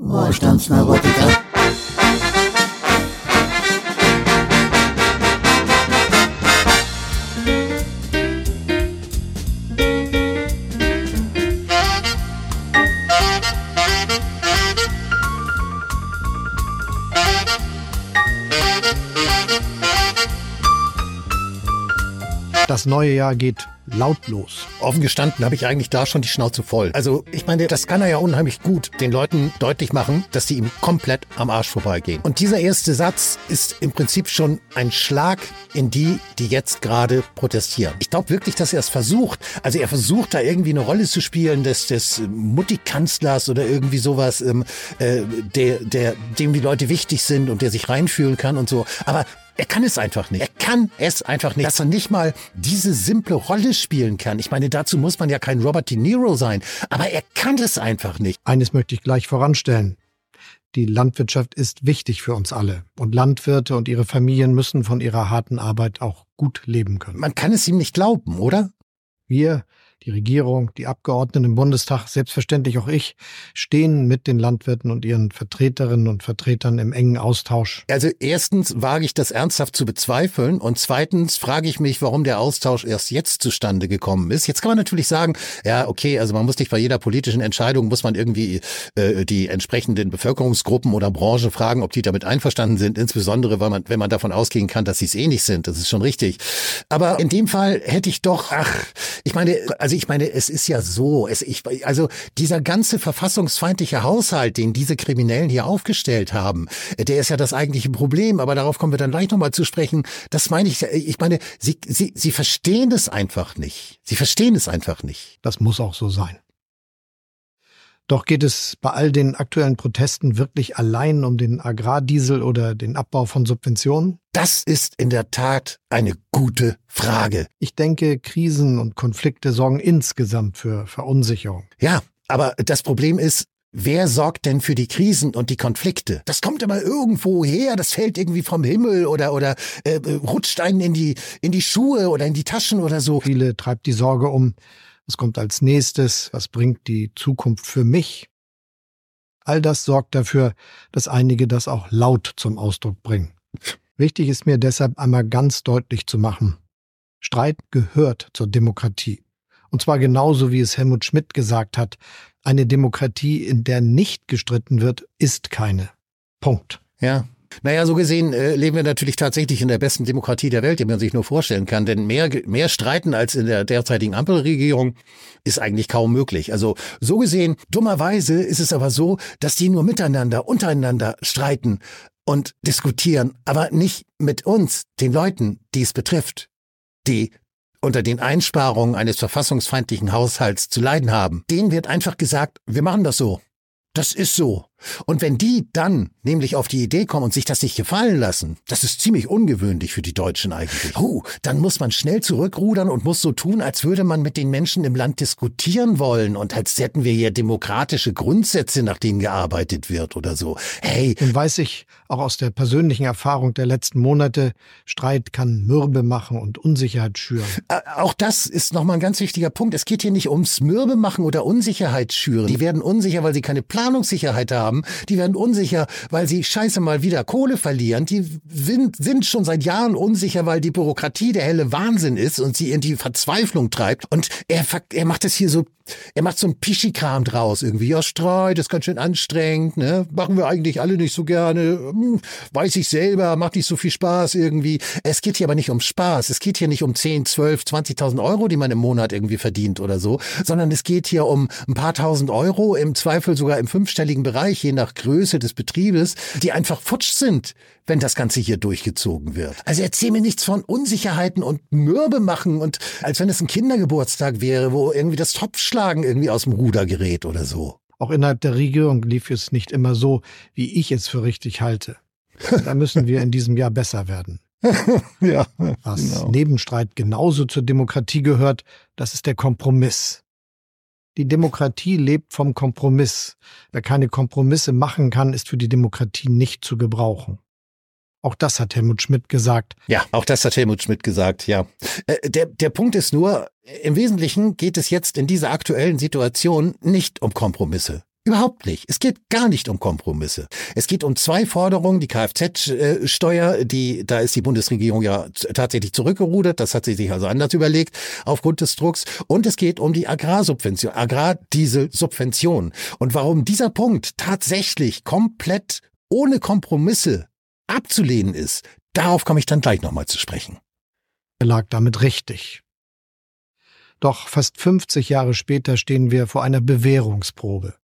Vorstandsneurotiker. Das neue Jahr geht lautlos. Offen gestanden habe ich eigentlich da schon die Schnauze voll. Also ich meine, das kann er ja unheimlich gut den Leuten deutlich machen, dass die ihm komplett am Arsch vorbeigehen. Und dieser erste Satz ist im Prinzip schon ein Schlag in die, die jetzt gerade protestieren. Ich glaube wirklich, dass er es versucht. Also er versucht da irgendwie eine Rolle zu spielen des, des Mutti-Kanzlers oder irgendwie sowas, ähm, äh, der, der, dem die Leute wichtig sind und der sich reinfühlen kann und so. Aber er kann es einfach nicht. Er kann es einfach nicht. Dass er nicht mal diese simple Rolle spielen kann. Ich meine, dazu muss man ja kein Robert De Niro sein. Aber er kann es einfach nicht. Eines möchte ich gleich voranstellen. Die Landwirtschaft ist wichtig für uns alle. Und Landwirte und ihre Familien müssen von ihrer harten Arbeit auch gut leben können. Man kann es ihm nicht glauben, oder? Wir die Regierung, die Abgeordneten im Bundestag, selbstverständlich auch ich, stehen mit den Landwirten und ihren Vertreterinnen und Vertretern im engen Austausch. Also erstens wage ich das ernsthaft zu bezweifeln und zweitens frage ich mich, warum der Austausch erst jetzt zustande gekommen ist. Jetzt kann man natürlich sagen, ja, okay, also man muss nicht bei jeder politischen Entscheidung, muss man irgendwie äh, die entsprechenden Bevölkerungsgruppen oder Branche fragen, ob die damit einverstanden sind, insbesondere weil man, wenn man davon ausgehen kann, dass sie es eh nicht sind. Das ist schon richtig. Aber in dem Fall hätte ich doch, ach, ich meine, also ich meine, es ist ja so, es, ich, also dieser ganze verfassungsfeindliche Haushalt, den diese Kriminellen hier aufgestellt haben, der ist ja das eigentliche Problem, aber darauf kommen wir dann gleich nochmal zu sprechen. Das meine ich, ich meine, sie, sie, sie verstehen es einfach nicht. Sie verstehen es einfach nicht. Das muss auch so sein. Doch geht es bei all den aktuellen Protesten wirklich allein um den Agrardiesel oder den Abbau von Subventionen? Das ist in der Tat eine gute Frage. Ich denke, Krisen und Konflikte sorgen insgesamt für Verunsicherung. Ja, aber das Problem ist, Wer sorgt denn für die Krisen und die Konflikte? Das kommt immer irgendwo her, das fällt irgendwie vom Himmel oder oder äh, rutscht einen in die in die Schuhe oder in die Taschen oder so. Viele treibt die Sorge um, was kommt als nächstes? Was bringt die Zukunft für mich? All das sorgt dafür, dass einige das auch laut zum Ausdruck bringen. Wichtig ist mir deshalb einmal ganz deutlich zu machen. Streit gehört zur Demokratie. Und zwar genauso wie es Helmut Schmidt gesagt hat, eine Demokratie, in der nicht gestritten wird, ist keine. Punkt. Ja, naja, so gesehen äh, leben wir natürlich tatsächlich in der besten Demokratie der Welt, die man sich nur vorstellen kann. Denn mehr, mehr Streiten als in der derzeitigen Ampelregierung ist eigentlich kaum möglich. Also so gesehen, dummerweise ist es aber so, dass die nur miteinander, untereinander streiten und diskutieren, aber nicht mit uns, den Leuten, die es betrifft, die unter den Einsparungen eines verfassungsfeindlichen Haushalts zu leiden haben. Denen wird einfach gesagt, wir machen das so. Das ist so. Und wenn die dann nämlich auf die Idee kommen und sich das nicht gefallen lassen, das ist ziemlich ungewöhnlich für die Deutschen eigentlich. Huh, dann muss man schnell zurückrudern und muss so tun, als würde man mit den Menschen im Land diskutieren wollen und als hätten wir hier demokratische Grundsätze, nach denen gearbeitet wird oder so. Hey. Nun weiß ich auch aus der persönlichen Erfahrung der letzten Monate, Streit kann Mürbe machen und Unsicherheit schüren. Auch das ist nochmal ein ganz wichtiger Punkt. Es geht hier nicht ums Mürbe machen oder Unsicherheit schüren. Die werden unsicher, weil sie keine Planungssicherheit haben haben, die werden unsicher, weil sie scheiße mal wieder Kohle verlieren. Die sind, sind schon seit Jahren unsicher, weil die Bürokratie der helle Wahnsinn ist und sie in die Verzweiflung treibt. Und er, er macht es hier so er macht so ein Pischikram draus irgendwie. Ja, Streit ist ganz schön anstrengend, ne? Machen wir eigentlich alle nicht so gerne. Hm, weiß ich selber, macht nicht so viel Spaß irgendwie. Es geht hier aber nicht um Spaß. Es geht hier nicht um 10, 12, 20.000 Euro, die man im Monat irgendwie verdient oder so, sondern es geht hier um ein paar tausend Euro, im Zweifel sogar im fünfstelligen Bereich, je nach Größe des Betriebes, die einfach futsch sind, wenn das Ganze hier durchgezogen wird. Also erzähl mir nichts von Unsicherheiten und Mürbe machen und als wenn es ein Kindergeburtstag wäre, wo irgendwie das Topfschlagen irgendwie aus dem Ruder gerät oder so. Auch innerhalb der Regierung lief es nicht immer so, wie ich es für richtig halte. Da müssen wir in diesem Jahr besser werden. ja, Was genau. neben Streit genauso zur Demokratie gehört, das ist der Kompromiss. Die Demokratie lebt vom Kompromiss. Wer keine Kompromisse machen kann, ist für die Demokratie nicht zu gebrauchen. Auch das hat Helmut Schmidt gesagt. Ja, auch das hat Helmut Schmidt gesagt, ja. Äh, der, der Punkt ist nur, im Wesentlichen geht es jetzt in dieser aktuellen Situation nicht um Kompromisse. Überhaupt nicht. Es geht gar nicht um Kompromisse. Es geht um zwei Forderungen. Die Kfz-Steuer, die, da ist die Bundesregierung ja tatsächlich zurückgerudert. Das hat sie sich also anders überlegt aufgrund des Drucks. Und es geht um die Agrarsubvention, Agrardieselsubvention. Und warum dieser Punkt tatsächlich komplett ohne Kompromisse abzulehnen ist, darauf komme ich dann gleich nochmal zu sprechen. Er lag damit richtig. Doch fast 50 Jahre später stehen wir vor einer Bewährungsprobe.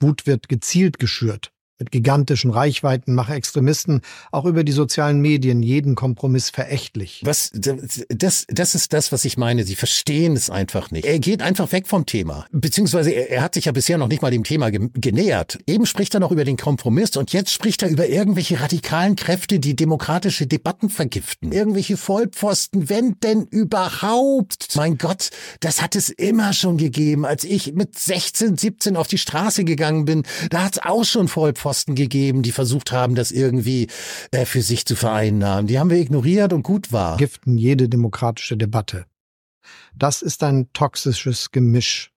Wut wird gezielt geschürt. Mit gigantischen Reichweiten machen Extremisten auch über die sozialen Medien jeden Kompromiss verächtlich. Was, das, das ist das, was ich meine. Sie verstehen es einfach nicht. Er geht einfach weg vom Thema. Beziehungsweise er, er hat sich ja bisher noch nicht mal dem Thema ge genähert. Eben spricht er noch über den Kompromiss und jetzt spricht er über irgendwelche radikalen Kräfte, die demokratische Debatten vergiften. Irgendwelche Vollpfosten, wenn denn überhaupt. Mein Gott, das hat es immer schon gegeben. Als ich mit 16, 17 auf die Straße gegangen bin, da hat es auch schon Vollpfosten Pfosten gegeben, die versucht haben, das irgendwie äh, für sich zu vereinnahmen. Die haben wir ignoriert und gut war. Giften jede demokratische Debatte. Das ist ein toxisches Gemisch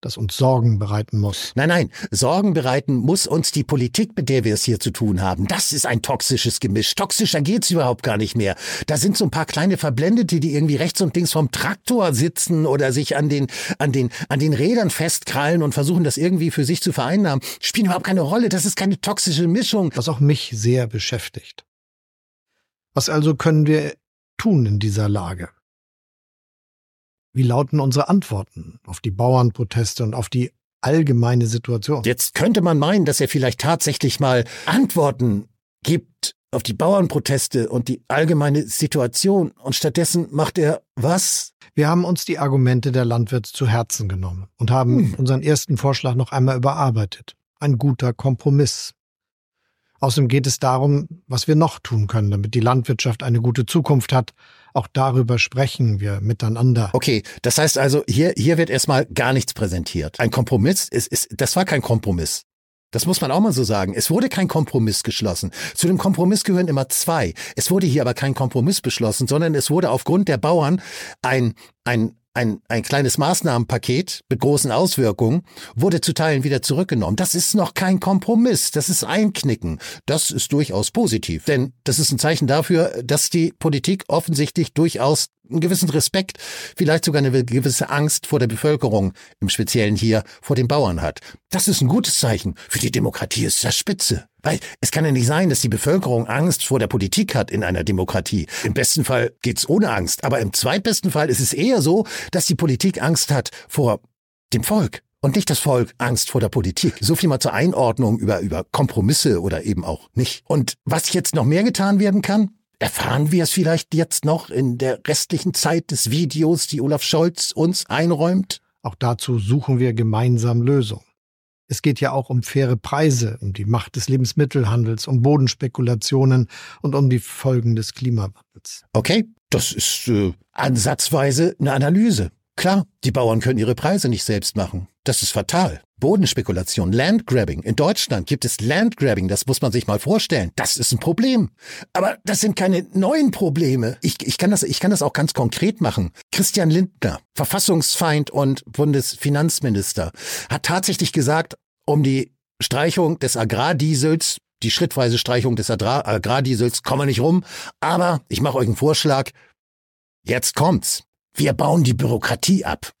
das uns Sorgen bereiten muss. Nein, nein, Sorgen bereiten muss uns die Politik, mit der wir es hier zu tun haben. Das ist ein toxisches Gemisch. Toxischer geht's überhaupt gar nicht mehr. Da sind so ein paar kleine Verblendete, die irgendwie rechts und links vom Traktor sitzen oder sich an den, an den, an den Rädern festkrallen und versuchen, das irgendwie für sich zu vereinnahmen. Spielen überhaupt keine Rolle. Das ist keine toxische Mischung. Was auch mich sehr beschäftigt. Was also können wir tun in dieser Lage? Wie lauten unsere Antworten auf die Bauernproteste und auf die allgemeine Situation? Jetzt könnte man meinen, dass er vielleicht tatsächlich mal Antworten gibt auf die Bauernproteste und die allgemeine Situation und stattdessen macht er was? Wir haben uns die Argumente der Landwirte zu Herzen genommen und haben hm. unseren ersten Vorschlag noch einmal überarbeitet. Ein guter Kompromiss. Außerdem geht es darum, was wir noch tun können, damit die Landwirtschaft eine gute Zukunft hat, auch darüber sprechen wir miteinander. Okay, das heißt also, hier, hier wird erstmal gar nichts präsentiert. Ein Kompromiss, ist, ist, das war kein Kompromiss. Das muss man auch mal so sagen. Es wurde kein Kompromiss geschlossen. Zu dem Kompromiss gehören immer zwei. Es wurde hier aber kein Kompromiss beschlossen, sondern es wurde aufgrund der Bauern ein, ein, ein, ein kleines Maßnahmenpaket mit großen Auswirkungen wurde zu Teilen wieder zurückgenommen. Das ist noch kein Kompromiss, das ist Einknicken. Das ist durchaus positiv, denn das ist ein Zeichen dafür, dass die Politik offensichtlich durchaus einen gewissen Respekt, vielleicht sogar eine gewisse Angst vor der Bevölkerung, im Speziellen hier vor den Bauern hat. Das ist ein gutes Zeichen. Für die Demokratie ist das spitze. Weil es kann ja nicht sein, dass die Bevölkerung Angst vor der Politik hat in einer Demokratie. Im besten Fall geht's ohne Angst. Aber im zweitbesten Fall ist es eher so, dass die Politik Angst hat vor dem Volk. Und nicht das Volk Angst vor der Politik. So viel mal zur Einordnung über, über Kompromisse oder eben auch nicht. Und was jetzt noch mehr getan werden kann, Erfahren wir es vielleicht jetzt noch in der restlichen Zeit des Videos, die Olaf Scholz uns einräumt? Auch dazu suchen wir gemeinsam Lösungen. Es geht ja auch um faire Preise, um die Macht des Lebensmittelhandels, um Bodenspekulationen und um die Folgen des Klimawandels. Okay, das ist äh, ansatzweise eine Analyse. Klar, die Bauern können ihre Preise nicht selbst machen. Das ist fatal. Bodenspekulation, Landgrabbing. In Deutschland gibt es Landgrabbing, das muss man sich mal vorstellen. Das ist ein Problem. Aber das sind keine neuen Probleme. Ich, ich, kann, das, ich kann das auch ganz konkret machen. Christian Lindner, Verfassungsfeind und Bundesfinanzminister, hat tatsächlich gesagt, um die Streichung des Agrardiesels, die schrittweise Streichung des Agra Agrardiesels, kommen wir nicht rum. Aber ich mache euch einen Vorschlag. Jetzt kommt's. Wir bauen die Bürokratie ab.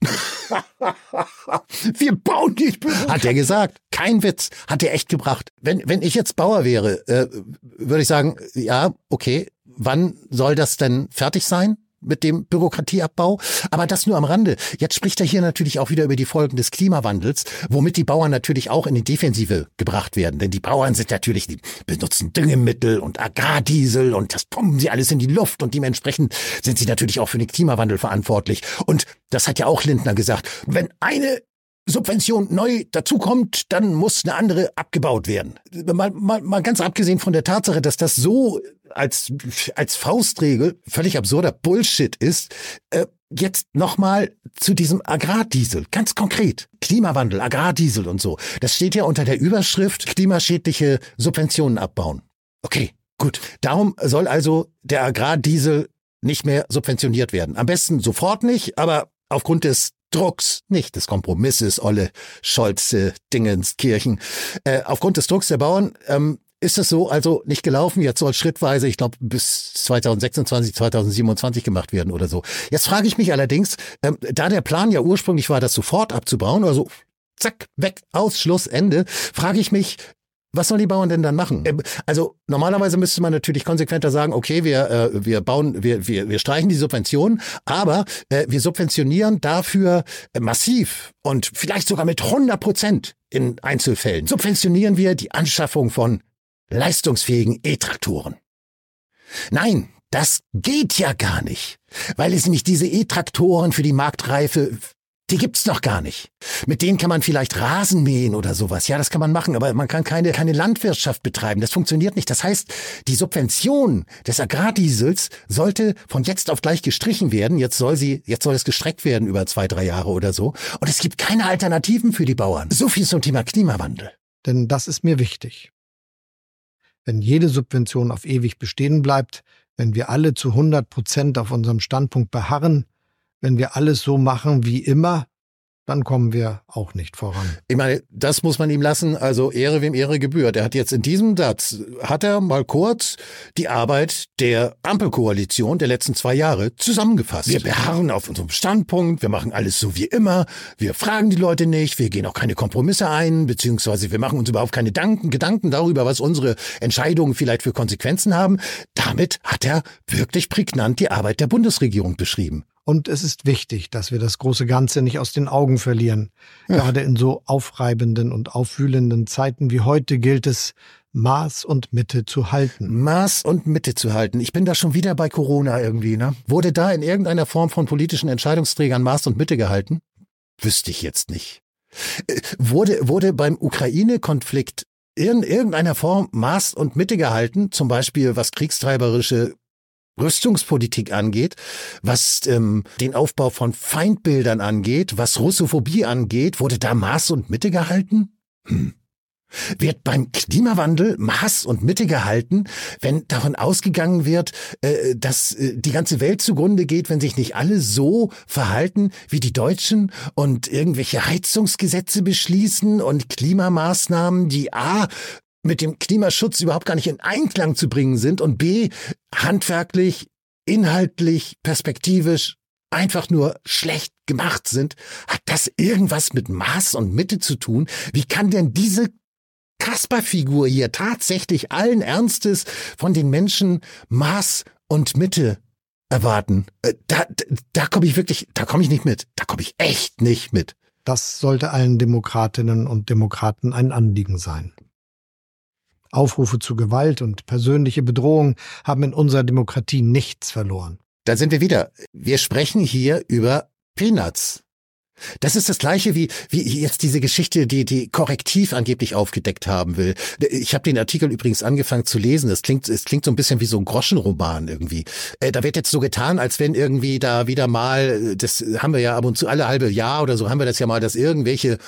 Wir bauen die Bürokratie. Hat er gesagt. Kein Witz. Hat er echt gebracht. Wenn, wenn ich jetzt Bauer wäre, äh, würde ich sagen, ja, okay, wann soll das denn fertig sein? Mit dem Bürokratieabbau. Aber das nur am Rande. Jetzt spricht er hier natürlich auch wieder über die Folgen des Klimawandels, womit die Bauern natürlich auch in die Defensive gebracht werden. Denn die Bauern sind natürlich, die benutzen Düngemittel und Agrardiesel und das pumpen sie alles in die Luft und dementsprechend sind sie natürlich auch für den Klimawandel verantwortlich. Und das hat ja auch Lindner gesagt. Wenn eine Subvention neu dazukommt, dann muss eine andere abgebaut werden. Mal, mal, mal ganz abgesehen von der Tatsache, dass das so als, als Faustregel völlig absurder Bullshit ist, äh, jetzt nochmal zu diesem Agrardiesel, ganz konkret. Klimawandel, Agrardiesel und so. Das steht ja unter der Überschrift klimaschädliche Subventionen abbauen. Okay, gut. Darum soll also der Agrardiesel nicht mehr subventioniert werden. Am besten sofort nicht, aber aufgrund des Drucks, nicht des Kompromisses, Olle, Scholze, Dingens, Kirchen, äh, aufgrund des Drucks der Bauern ähm, ist es so also nicht gelaufen. Jetzt soll schrittweise, ich glaube, bis 2026, 2027 gemacht werden oder so. Jetzt frage ich mich allerdings, ähm, da der Plan ja ursprünglich war, das sofort abzubauen, also zack, weg, aus, Schluss, Ende, frage ich mich, was sollen die Bauern denn dann machen? Ähm, also normalerweise müsste man natürlich konsequenter sagen, okay, wir, äh, wir bauen, wir, wir, wir streichen die Subventionen, aber äh, wir subventionieren dafür äh, massiv und vielleicht sogar mit 100 Prozent in Einzelfällen. Subventionieren wir die Anschaffung von leistungsfähigen E-Traktoren. Nein, das geht ja gar nicht, weil es nämlich diese E-Traktoren für die Marktreife die gibt's noch gar nicht. Mit denen kann man vielleicht Rasen mähen oder sowas. Ja, das kann man machen, aber man kann keine, keine Landwirtschaft betreiben. Das funktioniert nicht. Das heißt, die Subvention des Agrardiesels sollte von jetzt auf gleich gestrichen werden. Jetzt soll sie, jetzt soll es gestreckt werden über zwei, drei Jahre oder so. Und es gibt keine Alternativen für die Bauern. So viel zum Thema Klimawandel. Denn das ist mir wichtig. Wenn jede Subvention auf ewig bestehen bleibt, wenn wir alle zu 100 Prozent auf unserem Standpunkt beharren, wenn wir alles so machen wie immer, dann kommen wir auch nicht voran. Ich meine, das muss man ihm lassen. Also Ehre wem Ehre gebührt. Er hat jetzt in diesem Satz, hat er mal kurz die Arbeit der Ampelkoalition der letzten zwei Jahre zusammengefasst. Wir beharren auf unserem Standpunkt, wir machen alles so wie immer, wir fragen die Leute nicht, wir gehen auch keine Kompromisse ein, beziehungsweise wir machen uns überhaupt keine Gedanken, Gedanken darüber, was unsere Entscheidungen vielleicht für Konsequenzen haben. Damit hat er wirklich prägnant die Arbeit der Bundesregierung beschrieben. Und es ist wichtig, dass wir das große Ganze nicht aus den Augen verlieren. Ja. Gerade in so aufreibenden und aufwühlenden Zeiten wie heute gilt es, Maß und Mitte zu halten. Maß und Mitte zu halten. Ich bin da schon wieder bei Corona irgendwie, ne? Wurde da in irgendeiner Form von politischen Entscheidungsträgern Maß und Mitte gehalten? Wüsste ich jetzt nicht. Äh, wurde, wurde beim Ukraine-Konflikt in irgendeiner Form Maß und Mitte gehalten, zum Beispiel was kriegstreiberische Rüstungspolitik angeht, was ähm, den Aufbau von Feindbildern angeht, was Russophobie angeht, wurde da Maß und Mitte gehalten? Hm. Wird beim Klimawandel Maß und Mitte gehalten, wenn davon ausgegangen wird, äh, dass äh, die ganze Welt zugrunde geht, wenn sich nicht alle so verhalten wie die Deutschen und irgendwelche Heizungsgesetze beschließen und Klimamaßnahmen, die A mit dem Klimaschutz überhaupt gar nicht in Einklang zu bringen sind und b, handwerklich, inhaltlich, perspektivisch einfach nur schlecht gemacht sind, hat das irgendwas mit Maß und Mitte zu tun? Wie kann denn diese Kasperfigur hier tatsächlich allen Ernstes von den Menschen Maß und Mitte erwarten? Äh, da, da komme ich wirklich, da komme ich nicht mit. Da komme ich echt nicht mit. Das sollte allen Demokratinnen und Demokraten ein Anliegen sein. Aufrufe zu Gewalt und persönliche Bedrohung haben in unserer Demokratie nichts verloren. Da sind wir wieder. Wir sprechen hier über Peanuts. Das ist das gleiche wie, wie jetzt diese Geschichte, die die Korrektiv angeblich aufgedeckt haben will. Ich habe den Artikel übrigens angefangen zu lesen. Es klingt, es klingt so ein bisschen wie so ein Groschenroman irgendwie. Äh, da wird jetzt so getan, als wenn irgendwie da wieder mal, das haben wir ja ab und zu alle halbe Jahr oder so haben wir das ja mal, dass irgendwelche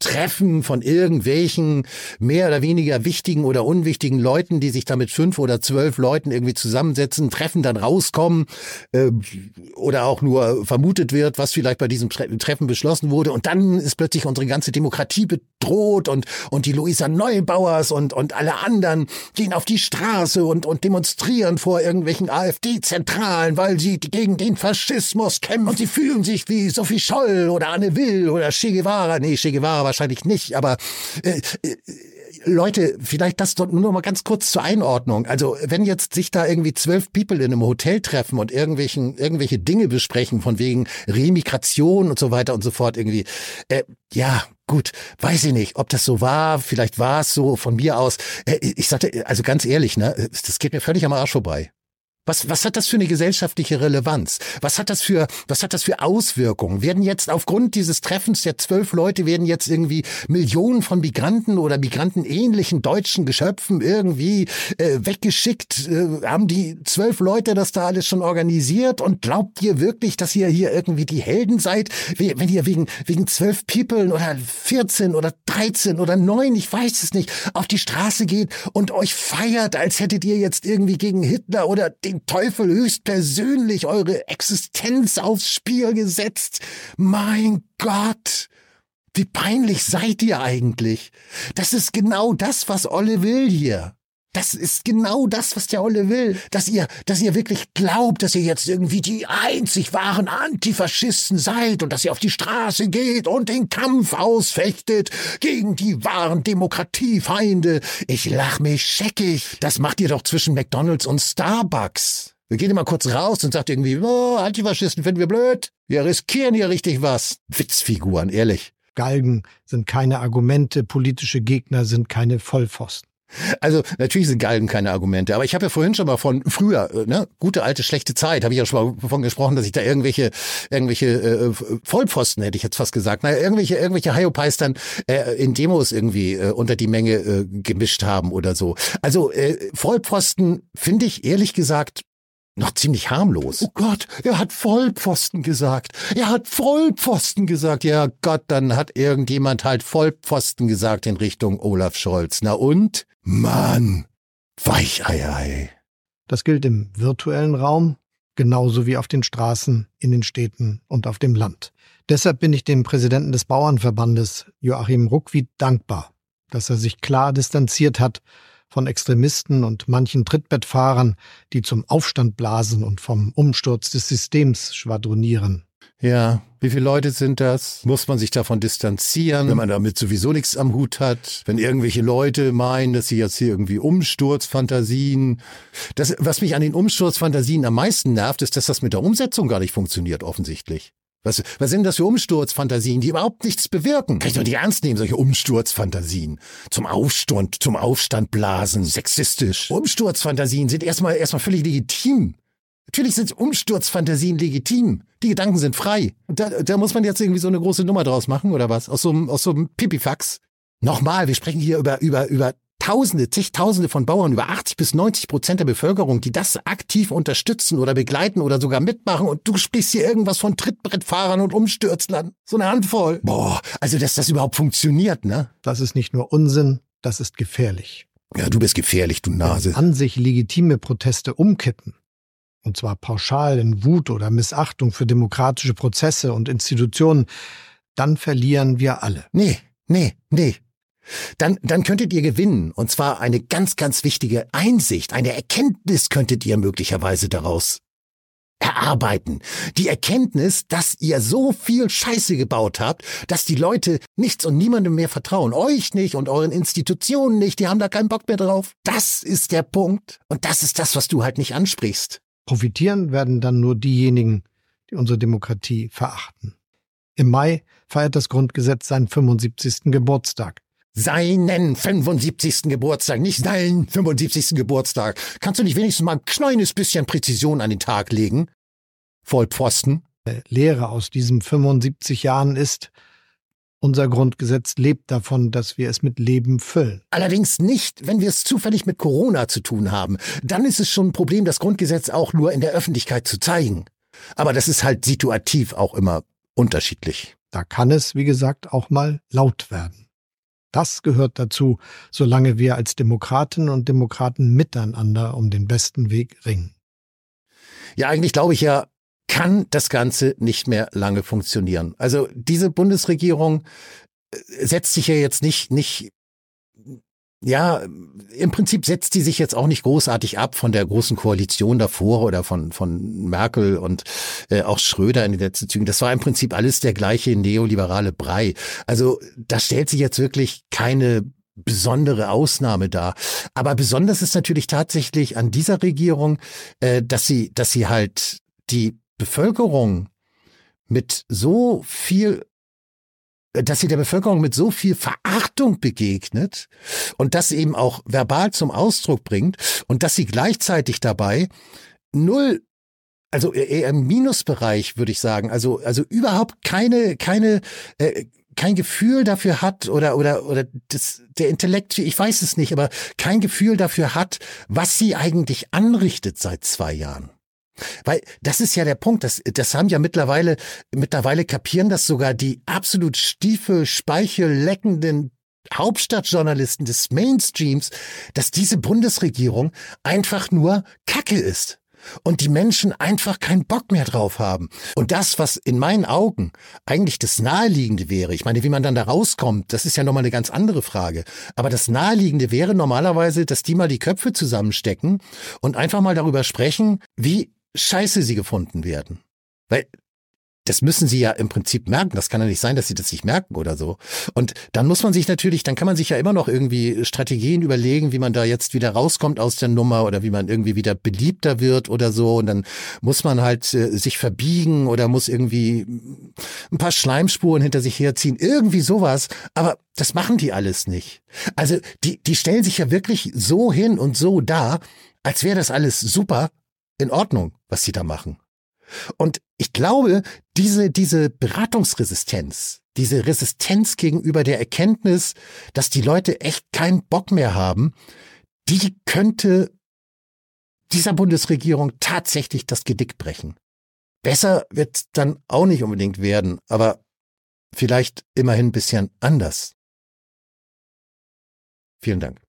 Treffen von irgendwelchen mehr oder weniger wichtigen oder unwichtigen Leuten, die sich da mit fünf oder zwölf Leuten irgendwie zusammensetzen, Treffen dann rauskommen äh, oder auch nur vermutet wird, was vielleicht bei diesem Treffen beschlossen wurde. Und dann ist plötzlich unsere ganze Demokratie bedroht und, und die Luisa Neubauers und, und alle anderen gehen auf die Straße und, und demonstrieren vor irgendwelchen AfD-Zentralen, weil sie gegen den Faschismus kämpfen und sie fühlen sich wie Sophie Scholl oder Anne Will oder Che Guevara. Nee, Che Guevara wahrscheinlich nicht, aber äh, äh, Leute, vielleicht das nur mal ganz kurz zur Einordnung. Also wenn jetzt sich da irgendwie zwölf People in einem Hotel treffen und irgendwelchen irgendwelche Dinge besprechen von wegen Remigration und so weiter und so fort irgendwie, äh, ja gut, weiß ich nicht, ob das so war. Vielleicht war es so von mir aus. Äh, ich sagte, also ganz ehrlich, ne, das geht mir völlig am Arsch vorbei. Was, was hat das für eine gesellschaftliche Relevanz? Was hat das für, was hat das für Auswirkungen? Werden jetzt aufgrund dieses Treffens der zwölf Leute werden jetzt irgendwie Millionen von Migranten oder migrantenähnlichen deutschen Geschöpfen irgendwie äh, weggeschickt? Äh, haben die zwölf Leute das da alles schon organisiert? Und glaubt ihr wirklich, dass ihr hier irgendwie die Helden seid, wenn ihr wegen, wegen zwölf People oder 14 oder 13 oder neun, ich weiß es nicht, auf die Straße geht und euch feiert, als hättet ihr jetzt irgendwie gegen Hitler oder den Teufel höchstpersönlich eure Existenz aufs Spiel gesetzt. Mein Gott! Wie peinlich seid ihr eigentlich? Das ist genau das, was Olle will hier. Das ist genau das, was der Olle will. Dass ihr, dass ihr wirklich glaubt, dass ihr jetzt irgendwie die einzig wahren Antifaschisten seid und dass ihr auf die Straße geht und den Kampf ausfechtet gegen die wahren Demokratiefeinde. Ich lach mich scheckig. Das macht ihr doch zwischen McDonalds und Starbucks. Wir gehen immer kurz raus und sagt irgendwie, oh, Antifaschisten finden wir blöd. Wir riskieren hier richtig was. Witzfiguren, ehrlich. Galgen sind keine Argumente, politische Gegner sind keine Vollpfosten. Also natürlich sind Galgen keine Argumente, aber ich habe ja vorhin schon mal von früher, äh, ne, gute alte schlechte Zeit, habe ich ja schon mal davon gesprochen, dass ich da irgendwelche irgendwelche äh, Vollpfosten hätte ich jetzt fast gesagt, naja, irgendwelche irgendwelche dann äh, in Demos irgendwie äh, unter die Menge äh, gemischt haben oder so. Also äh, Vollpfosten finde ich ehrlich gesagt noch ziemlich harmlos. Oh Gott, er hat Vollpfosten gesagt. Er hat Vollpfosten gesagt. Ja Gott, dann hat irgendjemand halt Vollpfosten gesagt in Richtung Olaf Scholz. Na und? Mann, Weicheiei. Das gilt im virtuellen Raum genauso wie auf den Straßen, in den Städten und auf dem Land. Deshalb bin ich dem Präsidenten des Bauernverbandes Joachim Ruckwied dankbar, dass er sich klar distanziert hat von Extremisten und manchen Trittbettfahrern, die zum Aufstand blasen und vom Umsturz des Systems schwadronieren. Ja, wie viele Leute sind das? Muss man sich davon distanzieren, wenn man damit sowieso nichts am Hut hat? Wenn irgendwelche Leute meinen, dass sie jetzt hier irgendwie Umsturzfantasien. Das, was mich an den Umsturzfantasien am meisten nervt, ist, dass das mit der Umsetzung gar nicht funktioniert, offensichtlich. Was, was sind das für Umsturzfantasien, die überhaupt nichts bewirken? Kann ich doch nicht ernst nehmen, solche Umsturzfantasien. Zum Aufstand, zum Aufstand blasen, sexistisch. Umsturzfantasien sind erstmal, erstmal völlig legitim. Natürlich sind Umsturzfantasien legitim. Die Gedanken sind frei. Da, da muss man jetzt irgendwie so eine große Nummer draus machen, oder was? Aus so einem, aus so einem Pipifax. Nochmal, wir sprechen hier über, über, über Tausende, zigtausende von Bauern, über 80 bis 90 Prozent der Bevölkerung, die das aktiv unterstützen oder begleiten oder sogar mitmachen und du sprichst hier irgendwas von Trittbrettfahrern und Umstürzlern. So eine Handvoll. Boah, also dass das überhaupt funktioniert, ne? Das ist nicht nur Unsinn, das ist gefährlich. Ja, du bist gefährlich, du Nase. Wenn an sich legitime Proteste umkippen, und zwar pauschal in Wut oder Missachtung für demokratische Prozesse und Institutionen, dann verlieren wir alle. Nee, nee, nee, dann, dann könntet ihr gewinnen. Und zwar eine ganz, ganz wichtige Einsicht, eine Erkenntnis könntet ihr möglicherweise daraus erarbeiten. Die Erkenntnis, dass ihr so viel Scheiße gebaut habt, dass die Leute nichts und niemandem mehr vertrauen. Euch nicht und euren Institutionen nicht. Die haben da keinen Bock mehr drauf. Das ist der Punkt. Und das ist das, was du halt nicht ansprichst. Profitieren werden dann nur diejenigen, die unsere Demokratie verachten. Im Mai feiert das Grundgesetz seinen 75. Geburtstag seinen 75. Geburtstag, nicht seinen 75. Geburtstag. Kannst du nicht wenigstens mal ein kleines bisschen Präzision an den Tag legen? Vollpfosten. Lehre aus diesen 75 Jahren ist, unser Grundgesetz lebt davon, dass wir es mit Leben füllen. Allerdings nicht, wenn wir es zufällig mit Corona zu tun haben. Dann ist es schon ein Problem, das Grundgesetz auch nur in der Öffentlichkeit zu zeigen. Aber das ist halt situativ auch immer unterschiedlich. Da kann es, wie gesagt, auch mal laut werden. Das gehört dazu, solange wir als Demokratinnen und Demokraten miteinander um den besten Weg ringen. Ja, eigentlich glaube ich ja, kann das Ganze nicht mehr lange funktionieren. Also diese Bundesregierung äh, setzt sich ja jetzt nicht, nicht ja, im Prinzip setzt die sich jetzt auch nicht großartig ab von der großen Koalition davor oder von, von Merkel und äh, auch Schröder in den letzten Zügen. Das war im Prinzip alles der gleiche neoliberale Brei. Also da stellt sich jetzt wirklich keine besondere Ausnahme dar. Aber besonders ist natürlich tatsächlich an dieser Regierung, äh, dass sie, dass sie halt die Bevölkerung mit so viel dass sie der Bevölkerung mit so viel Verachtung begegnet und das eben auch verbal zum Ausdruck bringt und dass sie gleichzeitig dabei null also eher im Minusbereich würde ich sagen, also also überhaupt keine keine äh, kein Gefühl dafür hat oder oder oder das, der Intellekt, ich weiß es nicht, aber kein Gefühl dafür hat, was sie eigentlich anrichtet seit zwei Jahren. Weil das ist ja der Punkt, das, das haben ja mittlerweile, mittlerweile kapieren das sogar die absolut stiefel-speichel-leckenden Hauptstadtjournalisten des Mainstreams, dass diese Bundesregierung einfach nur Kacke ist. und die Menschen einfach keinen Bock mehr drauf haben. Und das, was in meinen Augen eigentlich das Naheliegende wäre, ich meine, wie man dann da rauskommt, das ist ja nochmal eine ganz andere Frage. Aber das Naheliegende wäre normalerweise, dass die mal die Köpfe zusammenstecken und einfach mal darüber sprechen, wie scheiße sie gefunden werden. Weil das müssen sie ja im Prinzip merken. Das kann ja nicht sein, dass sie das nicht merken oder so. Und dann muss man sich natürlich, dann kann man sich ja immer noch irgendwie Strategien überlegen, wie man da jetzt wieder rauskommt aus der Nummer oder wie man irgendwie wieder beliebter wird oder so. Und dann muss man halt äh, sich verbiegen oder muss irgendwie ein paar Schleimspuren hinter sich herziehen. Irgendwie sowas. Aber das machen die alles nicht. Also die, die stellen sich ja wirklich so hin und so da, als wäre das alles super in Ordnung, was sie da machen. Und ich glaube, diese, diese Beratungsresistenz, diese Resistenz gegenüber der Erkenntnis, dass die Leute echt keinen Bock mehr haben, die könnte dieser Bundesregierung tatsächlich das Gedick brechen. Besser wird dann auch nicht unbedingt werden, aber vielleicht immerhin ein bisschen anders. Vielen Dank.